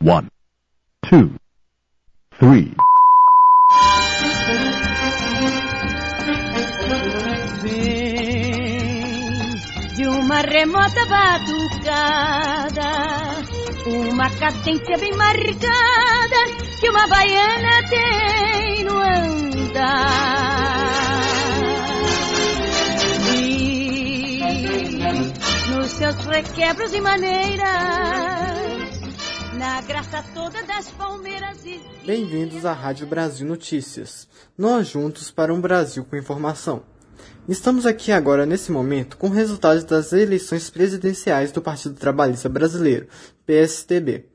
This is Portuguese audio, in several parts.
One, two, three. Vem de uma remota batucada, uma cadência bem marcada que uma baiana tem no andar. E nos seus requebros e maneiras, na graça toda das palmeiras e Bem-vindos à Rádio Brasil Notícias. Nós juntos para um Brasil com informação. Estamos aqui agora nesse momento com resultados das eleições presidenciais do Partido Trabalhista Brasileiro, PSTB.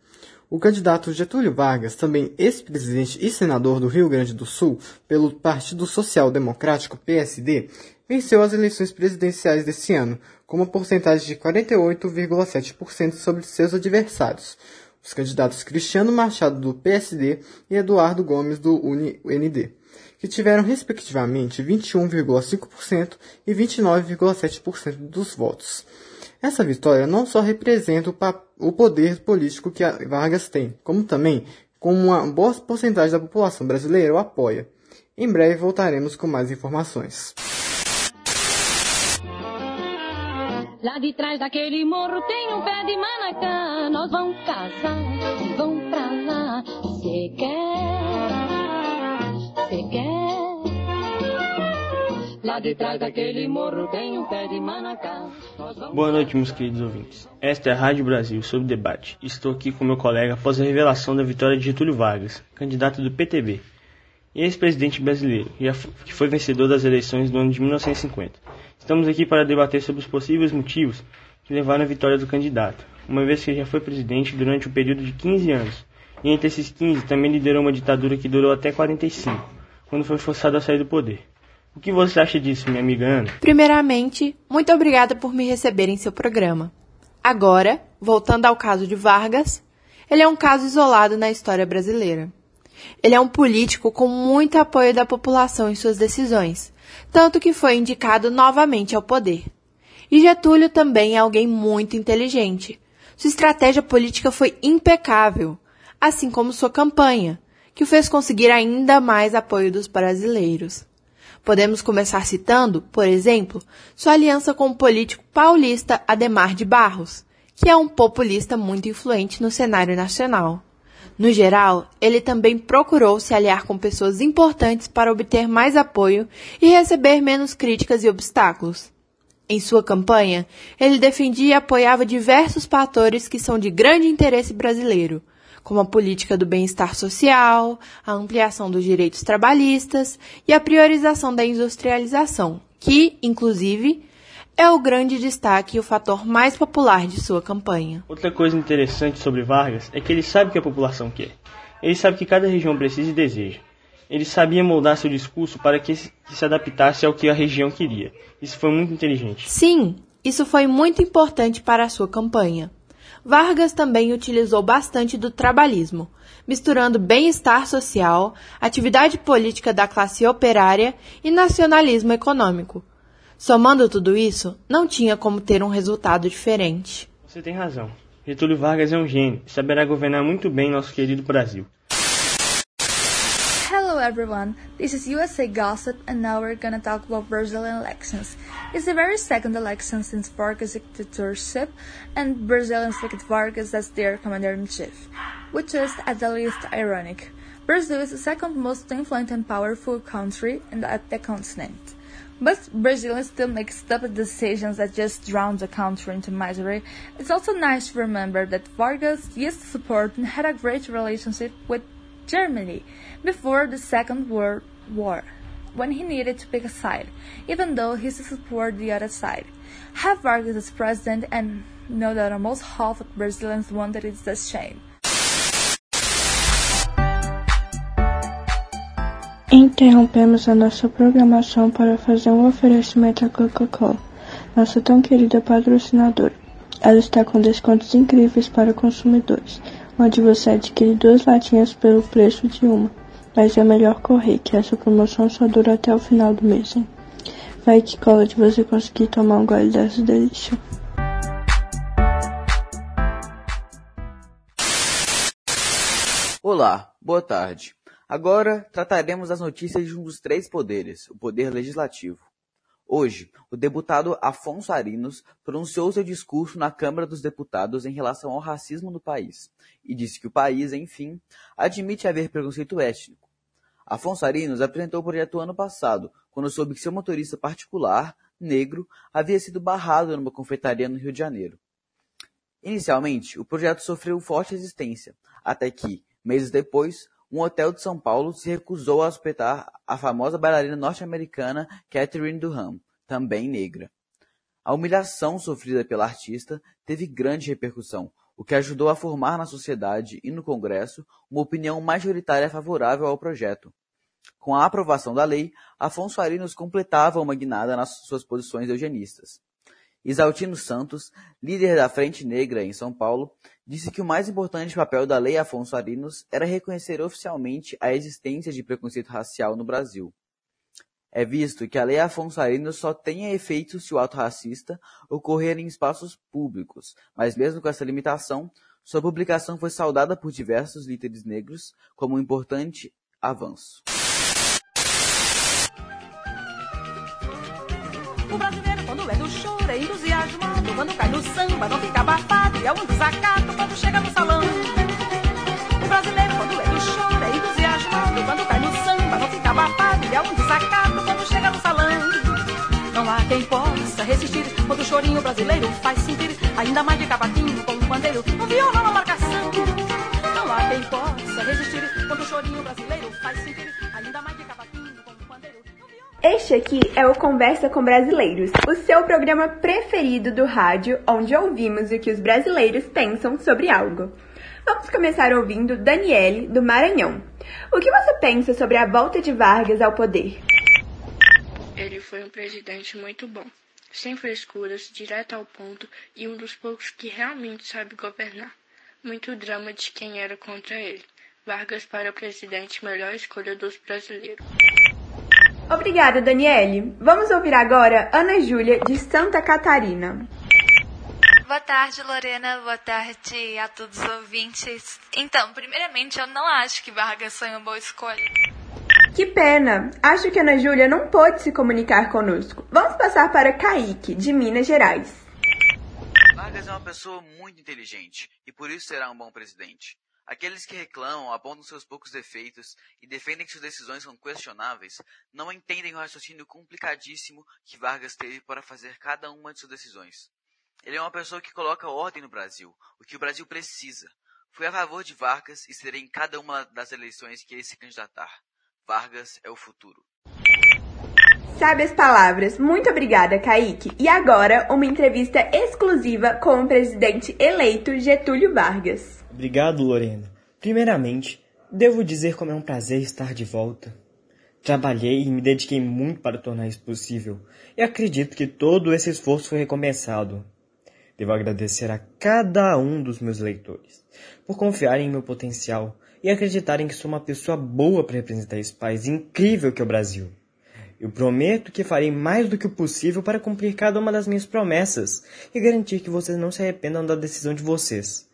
O candidato Getúlio Vargas, também ex-presidente e senador do Rio Grande do Sul pelo Partido Social Democrático PSD, venceu as eleições presidenciais desse ano, com uma porcentagem de 48,7% sobre seus adversários, os candidatos Cristiano Machado do PSD e Eduardo Gomes do UND, que tiveram respectivamente 21,5% e 29,7% dos votos. Essa vitória não só representa o, poder político que a Vargas tem, como também como uma boa porcentagem da população brasileira o apoia. Em breve voltaremos com mais informações. Lá de trás daquele morro tem um pé de manacá. Nós vamos casar e vamos pra lá. Cê quer? Cê quer? Lá de trás daquele morro tem um pé de manacá. Boa noite, meus queridos ouvintes. Esta é a Rádio Brasil sobre debate. Estou aqui com meu colega após a revelação da vitória de Getúlio Vargas, candidato do PTB, e ex-presidente brasileiro, que foi vencedor das eleições do ano de 1950. Estamos aqui para debater sobre os possíveis motivos que levaram à vitória do candidato, uma vez que já foi presidente durante um período de 15 anos, e entre esses 15 também liderou uma ditadura que durou até 45, quando foi forçado a sair do poder. O que você acha disso, minha amiga Ana? Primeiramente, muito obrigada por me receber em seu programa. Agora, voltando ao caso de Vargas, ele é um caso isolado na história brasileira. Ele é um político com muito apoio da população em suas decisões, tanto que foi indicado novamente ao poder. E Getúlio também é alguém muito inteligente. Sua estratégia política foi impecável, assim como sua campanha, que o fez conseguir ainda mais apoio dos brasileiros. Podemos começar citando, por exemplo, sua aliança com o político paulista Ademar de Barros, que é um populista muito influente no cenário nacional. No geral, ele também procurou se aliar com pessoas importantes para obter mais apoio e receber menos críticas e obstáculos. Em sua campanha, ele defendia e apoiava diversos fatores que são de grande interesse brasileiro, como a política do bem-estar social, a ampliação dos direitos trabalhistas e a priorização da industrialização, que, inclusive, é o grande destaque e o fator mais popular de sua campanha. Outra coisa interessante sobre Vargas é que ele sabe o que a população quer. Ele sabe que cada região precisa e deseja. Ele sabia moldar seu discurso para que se, que se adaptasse ao que a região queria. Isso foi muito inteligente. Sim, isso foi muito importante para a sua campanha. Vargas também utilizou bastante do trabalhismo, misturando bem-estar social, atividade política da classe operária e nacionalismo econômico. Somando tudo isso, não tinha como ter um resultado diferente. Você tem razão. Getúlio Vargas é um gênio e saberá governar muito bem nosso querido Brasil. Hello everyone, this is USA Gossip and now we're gonna talk about Brazilian elections. It's the very second election since Vargas' dictatorship and Brazilians picked Vargas as their commander-in-chief, which is at the least ironic. Brazil is the second most influential and powerful country in the, at the continent. But Brazilians still make stupid decisions that just drown the country into misery. It's also nice to remember that Vargas used to support and had a great relationship with Germany before the Second World War, when he needed to pick a side, even though he used to support the other side. Have Vargas as president and know that almost half of Brazilians wanted it a shame. Interrompemos a nossa programação para fazer um oferecimento à Coca-Cola, nossa tão querida patrocinadora. Ela está com descontos incríveis para consumidores, onde você adquire duas latinhas pelo preço de uma. Mas é melhor correr, que essa promoção só dura até o final do mês, hein? Vai que cola de você conseguir tomar um gole dessa delícia. Olá, boa tarde. Agora trataremos das notícias de um dos três poderes, o poder legislativo. Hoje, o deputado Afonso Arinos pronunciou seu discurso na Câmara dos Deputados em relação ao racismo no país e disse que o país, enfim, admite haver preconceito étnico. Afonso Arinos apresentou o projeto ano passado, quando soube que seu motorista particular, negro, havia sido barrado numa confeitaria no Rio de Janeiro. Inicialmente, o projeto sofreu forte resistência, até que, meses depois, um hotel de São Paulo se recusou a hospedar a famosa bailarina norte-americana Catherine Duham, também negra. A humilhação sofrida pela artista teve grande repercussão, o que ajudou a formar na sociedade e no Congresso uma opinião majoritária favorável ao projeto. Com a aprovação da lei, Afonso Arinos completava uma guinada nas suas posições eugenistas. Isaltino Santos, líder da Frente Negra em São Paulo, disse que o mais importante papel da Lei Afonso Arinos era reconhecer oficialmente a existência de preconceito racial no Brasil. É visto que a Lei Afonso Arinos só tenha efeito se o ato racista ocorrer em espaços públicos, mas mesmo com essa limitação, sua publicação foi saudada por diversos líderes negros como um importante avanço. Quando cai no samba, não fica abafado. E é um desacato quando chega no salão. O brasileiro, quando do choro, é entusiasmado. Quando cai no samba, não fica abafado. E é um desacato quando chega no salão. Não há quem possa resistir quando o chorinho brasileiro faz sentir ainda mais de cavaquinho com um pandeiro, um violão na marcação. Não há quem possa resistir quando o chorinho brasileiro Este aqui é o Conversa com Brasileiros, o seu programa preferido do rádio, onde ouvimos o que os brasileiros pensam sobre algo. Vamos começar ouvindo Daniele, do Maranhão. O que você pensa sobre a volta de Vargas ao poder? Ele foi um presidente muito bom, sem frescuras, direto ao ponto e um dos poucos que realmente sabe governar. Muito drama de quem era contra ele. Vargas para presidente, melhor escolha dos brasileiros. Obrigada, Daniele. Vamos ouvir agora Ana Júlia, de Santa Catarina. Boa tarde, Lorena. Boa tarde a todos os ouvintes. Então, primeiramente, eu não acho que Vargas foi uma boa escolha. Que pena! Acho que Ana Júlia não pôde se comunicar conosco. Vamos passar para Kaique, de Minas Gerais. Vargas é uma pessoa muito inteligente e por isso será um bom presidente. Aqueles que reclamam, apontam seus poucos defeitos e defendem que suas decisões são questionáveis, não entendem o raciocínio complicadíssimo que Vargas teve para fazer cada uma de suas decisões. Ele é uma pessoa que coloca ordem no Brasil, o que o Brasil precisa. Fui a favor de Vargas e serei em cada uma das eleições que ele se candidatar. Vargas é o futuro. Sabe as palavras. Muito obrigada, Kaique. E agora, uma entrevista exclusiva com o presidente eleito Getúlio Vargas. Obrigado, Lorena. Primeiramente, devo dizer como é um prazer estar de volta. Trabalhei e me dediquei muito para tornar isso possível, e acredito que todo esse esforço foi recompensado. Devo agradecer a cada um dos meus leitores por confiarem em meu potencial e acreditarem que sou uma pessoa boa para representar esse país incrível que é o Brasil. Eu prometo que farei mais do que o possível para cumprir cada uma das minhas promessas e garantir que vocês não se arrependam da decisão de vocês.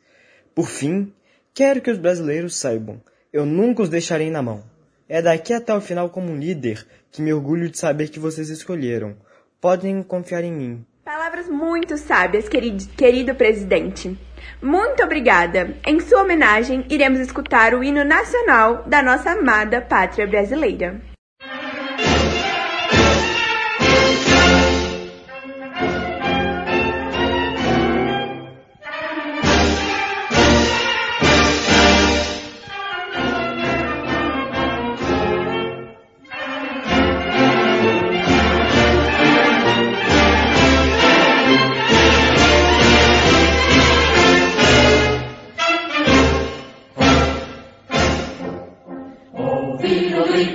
Por fim, quero que os brasileiros saibam, eu nunca os deixarei na mão. É daqui até o final como líder que me orgulho de saber que vocês escolheram. Podem confiar em mim. Palavras muito sábias, querido, querido presidente. Muito obrigada. Em sua homenagem, iremos escutar o hino nacional da nossa amada pátria brasileira.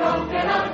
broken up.